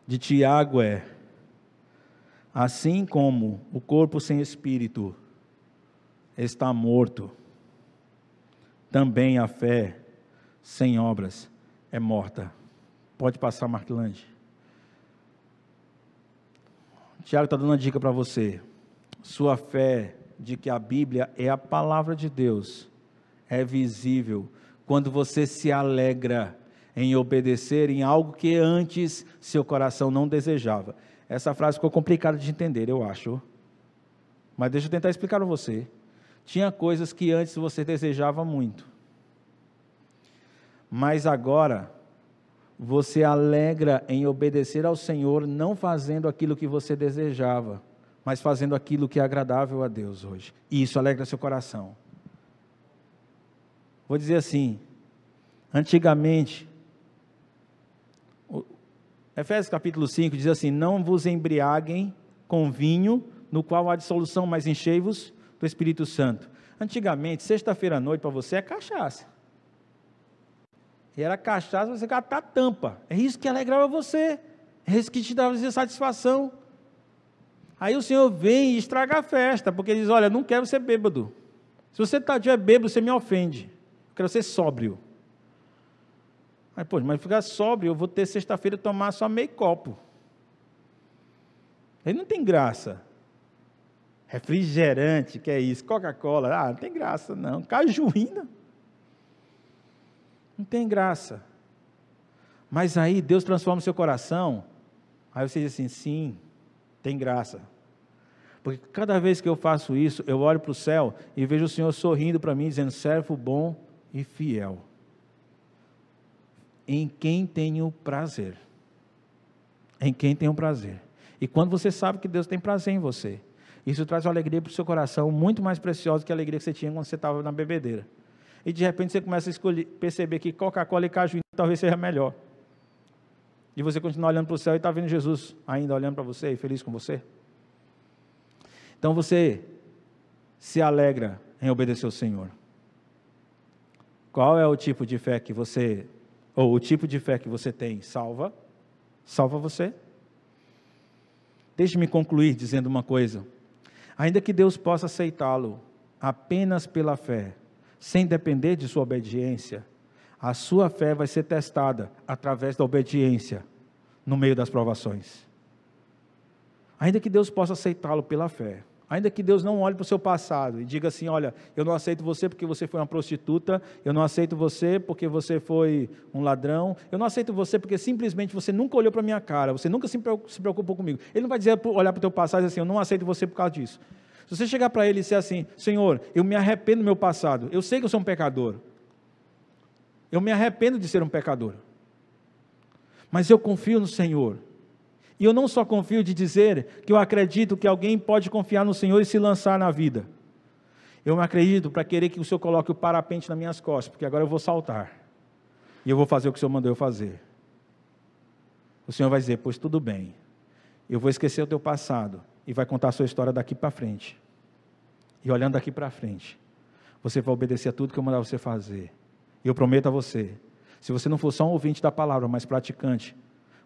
de Tiago é: assim como o corpo sem espírito está morto, também a fé sem obras é morta. Pode passar, Marquilande. Tiago está dando uma dica para você. Sua fé de que a Bíblia é a palavra de Deus é visível quando você se alegra em obedecer em algo que antes seu coração não desejava. Essa frase ficou complicada de entender, eu acho. Mas deixa eu tentar explicar para você. Tinha coisas que antes você desejava muito. Mas agora você alegra em obedecer ao Senhor, não fazendo aquilo que você desejava, mas fazendo aquilo que é agradável a Deus hoje. E isso alegra seu coração. Vou dizer assim: antigamente, Efésios capítulo 5 diz assim: Não vos embriaguem com vinho, no qual há dissolução, mas enchei-vos do Espírito Santo. Antigamente, sexta-feira à noite para você é cachaça. E era cachaça, você catar tampa. É isso que alegrava você. É isso que te dava satisfação. Aí o Senhor vem e estraga a festa, porque ele diz: Olha, não quero ser bêbado. Se você tá, tiver bêbado, você me ofende. Eu quero ser sóbrio. Aí, pô, mas ficar sóbrio, eu vou ter sexta-feira tomar só meio copo. Aí não tem graça. Refrigerante, que é isso? Coca-Cola, ah, não tem graça não. Cajuína. Não tem graça. Mas aí Deus transforma o seu coração. Aí você diz assim: sim, tem graça. Porque cada vez que eu faço isso, eu olho para o céu e vejo o Senhor sorrindo para mim, dizendo: servo bom e fiel em quem tenho prazer. Em quem tenho prazer. E quando você sabe que Deus tem prazer em você, isso traz uma alegria para o seu coração muito mais preciosa que a alegria que você tinha quando você estava na bebedeira. E de repente você começa a escolher, perceber que Coca-Cola e caju talvez seja melhor. E você continua olhando para o céu e está vendo Jesus ainda olhando para você e feliz com você. Então você se alegra em obedecer ao Senhor. Qual é o tipo de fé que você ou o tipo de fé que você tem salva, salva você. Deixe-me concluir dizendo uma coisa. Ainda que Deus possa aceitá-lo apenas pela fé, sem depender de sua obediência, a sua fé vai ser testada através da obediência no meio das provações. Ainda que Deus possa aceitá-lo pela fé, Ainda que Deus não olhe para o seu passado e diga assim: olha, eu não aceito você porque você foi uma prostituta, eu não aceito você porque você foi um ladrão, eu não aceito você porque simplesmente você nunca olhou para a minha cara, você nunca se preocupou comigo. Ele não vai dizer, olhar para o teu passado e dizer assim: eu não aceito você por causa disso. Se você chegar para ele e dizer assim: Senhor, eu me arrependo do meu passado, eu sei que eu sou um pecador, eu me arrependo de ser um pecador, mas eu confio no Senhor e eu não só confio de dizer que eu acredito que alguém pode confiar no Senhor e se lançar na vida. Eu me acredito para querer que o Senhor coloque o parapente nas minhas costas, porque agora eu vou saltar. E eu vou fazer o que o Senhor mandou eu fazer. O Senhor vai dizer: Pois tudo bem, eu vou esquecer o teu passado e vai contar a sua história daqui para frente. E olhando daqui para frente, você vai obedecer a tudo que eu mandar você fazer. E eu prometo a você: se você não for só um ouvinte da palavra, mas praticante,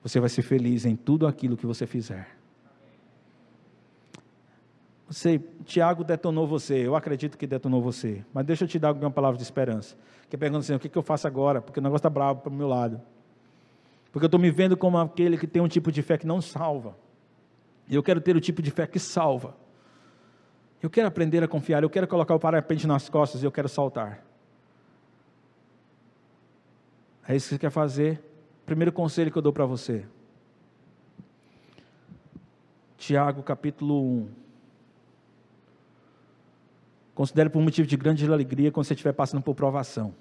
você vai ser feliz em tudo aquilo que você fizer. Você, Tiago detonou você, eu acredito que detonou você, mas deixa eu te dar uma palavra de esperança. Que pergunta assim: o que, que eu faço agora? Porque o negócio está bravo para o meu lado. Porque eu estou me vendo como aquele que tem um tipo de fé que não salva. E eu quero ter o tipo de fé que salva. Eu quero aprender a confiar, eu quero colocar o parapente nas costas e eu quero saltar. É isso que você quer fazer? Primeiro conselho que eu dou para você. Tiago capítulo 1. Considere por motivo de grande alegria quando você estiver passando por provação.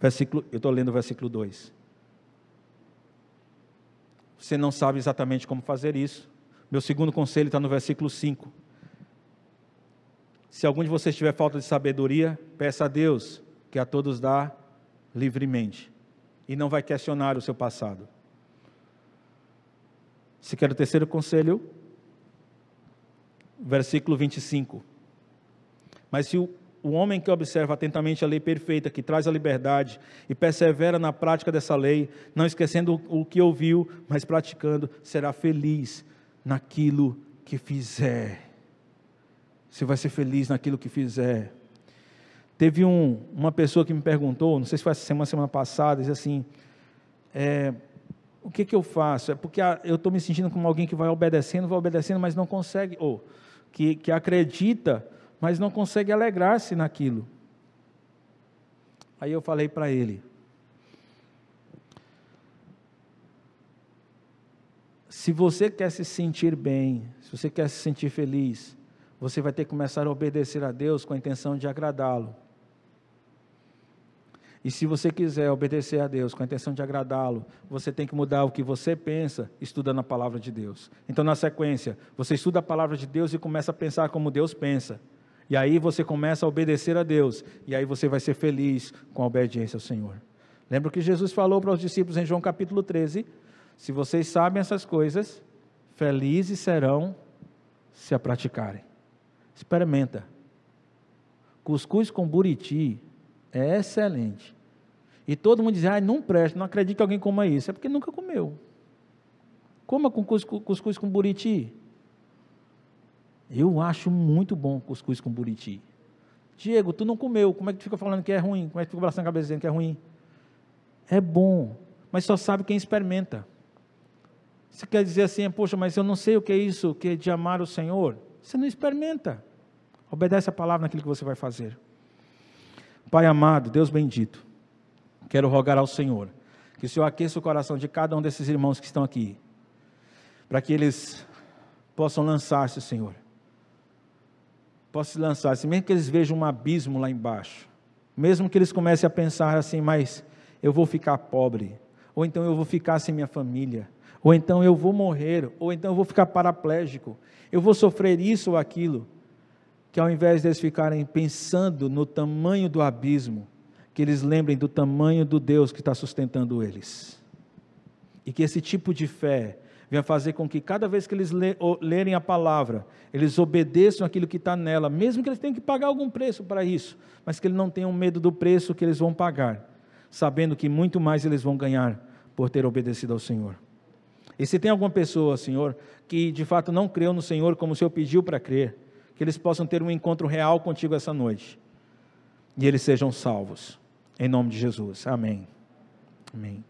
Versículo, eu estou lendo o versículo 2. Você não sabe exatamente como fazer isso. Meu segundo conselho está no versículo 5. Se algum de vocês tiver falta de sabedoria, peça a Deus, que a todos dá livremente, e não vai questionar o seu passado. Se quer o terceiro conselho, versículo 25. Mas se o, o homem que observa atentamente a lei perfeita, que traz a liberdade, e persevera na prática dessa lei, não esquecendo o, o que ouviu, mas praticando, será feliz naquilo que fizer. Você vai ser feliz naquilo que fizer. Teve um, uma pessoa que me perguntou, não sei se foi essa semana, semana passada, disse assim: é, o que, que eu faço? É porque eu estou me sentindo como alguém que vai obedecendo, vai obedecendo, mas não consegue, ou que, que acredita, mas não consegue alegrar-se naquilo. Aí eu falei para ele: se você quer se sentir bem, se você quer se sentir feliz, você vai ter que começar a obedecer a Deus com a intenção de agradá-lo. E se você quiser obedecer a Deus com a intenção de agradá-lo, você tem que mudar o que você pensa estudando a palavra de Deus. Então, na sequência, você estuda a palavra de Deus e começa a pensar como Deus pensa. E aí você começa a obedecer a Deus. E aí você vai ser feliz com a obediência ao Senhor. Lembra que Jesus falou para os discípulos em João capítulo 13: Se vocês sabem essas coisas, felizes serão se a praticarem. Experimenta. Cuscuz com buriti é excelente. E todo mundo diz, ah, não presta, não acredito que alguém coma isso. É porque nunca comeu. Coma com cuscuz, com buriti. Eu acho muito bom cuscuz com buriti. Diego, tu não comeu, como é que tu fica falando que é ruim? Como é que tu fica balançando a cabeça dizendo que é ruim? É bom, mas só sabe quem experimenta. Você quer dizer assim, poxa, mas eu não sei o que é isso, que é de amar o Senhor? Você não experimenta. Obedece a palavra naquilo que você vai fazer. Pai amado, Deus bendito, quero rogar ao Senhor que o Senhor aqueça o coração de cada um desses irmãos que estão aqui, para que eles possam lançar-se, Senhor, possam se lançar-se, mesmo que eles vejam um abismo lá embaixo, mesmo que eles comecem a pensar assim, mas eu vou ficar pobre, ou então eu vou ficar sem minha família, ou então eu vou morrer, ou então eu vou ficar paraplégico, eu vou sofrer isso ou aquilo que ao invés deles ficarem pensando no tamanho do abismo, que eles lembrem do tamanho do Deus que está sustentando eles. E que esse tipo de fé venha fazer com que cada vez que eles lerem a palavra, eles obedeçam aquilo que está nela, mesmo que eles tenham que pagar algum preço para isso, mas que eles não tenham medo do preço que eles vão pagar, sabendo que muito mais eles vão ganhar por ter obedecido ao Senhor. E se tem alguma pessoa, Senhor, que de fato não creu no Senhor como o Senhor pediu para crer, que eles possam ter um encontro real contigo essa noite e eles sejam salvos. Em nome de Jesus. Amém. Amém.